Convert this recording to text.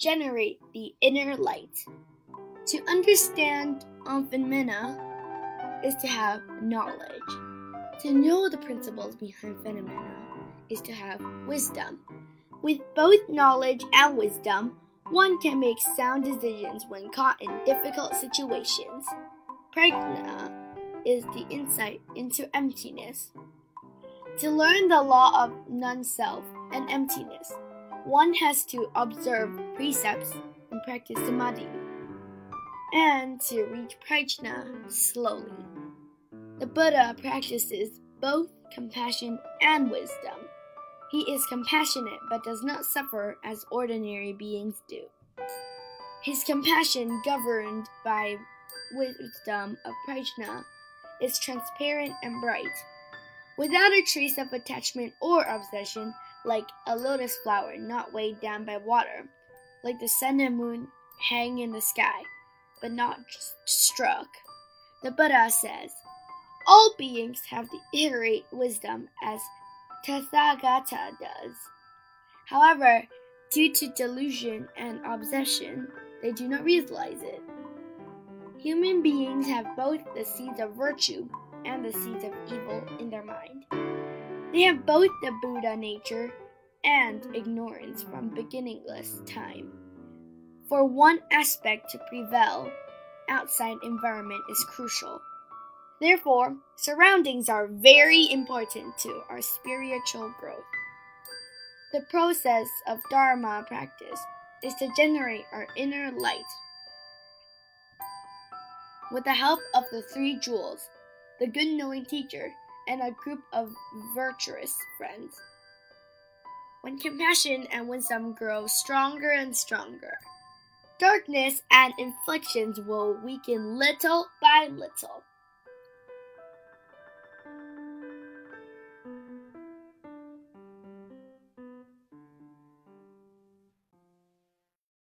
generate the inner light. To understand phenomena is to have knowledge. To know the principles behind phenomena is to have wisdom. With both knowledge and wisdom, one can make sound decisions when caught in difficult situations. Prajna is the insight into emptiness. To learn the law of non self and emptiness, one has to observe precepts and practice samadhi, and to reach prajna slowly. The Buddha practices both compassion and wisdom. He is compassionate but does not suffer as ordinary beings do. His compassion, governed by wisdom of prajna, is transparent and bright, without a trace of attachment or obsession, like a lotus flower not weighed down by water, like the sun and moon hang in the sky, but not struck. The Buddha says, All beings have the iterate wisdom as Tathagata does. However, due to delusion and obsession, they do not realize it. Human beings have both the seeds of virtue and the seeds of evil in their mind. They have both the Buddha nature and ignorance from beginningless time. For one aspect to prevail, outside environment is crucial. Therefore, surroundings are very important to our spiritual growth. The process of Dharma practice is to generate our inner light. With the help of the three jewels, the good knowing teacher, and a group of virtuous friends. When compassion and wisdom grow stronger and stronger, darkness and afflictions will weaken little by little.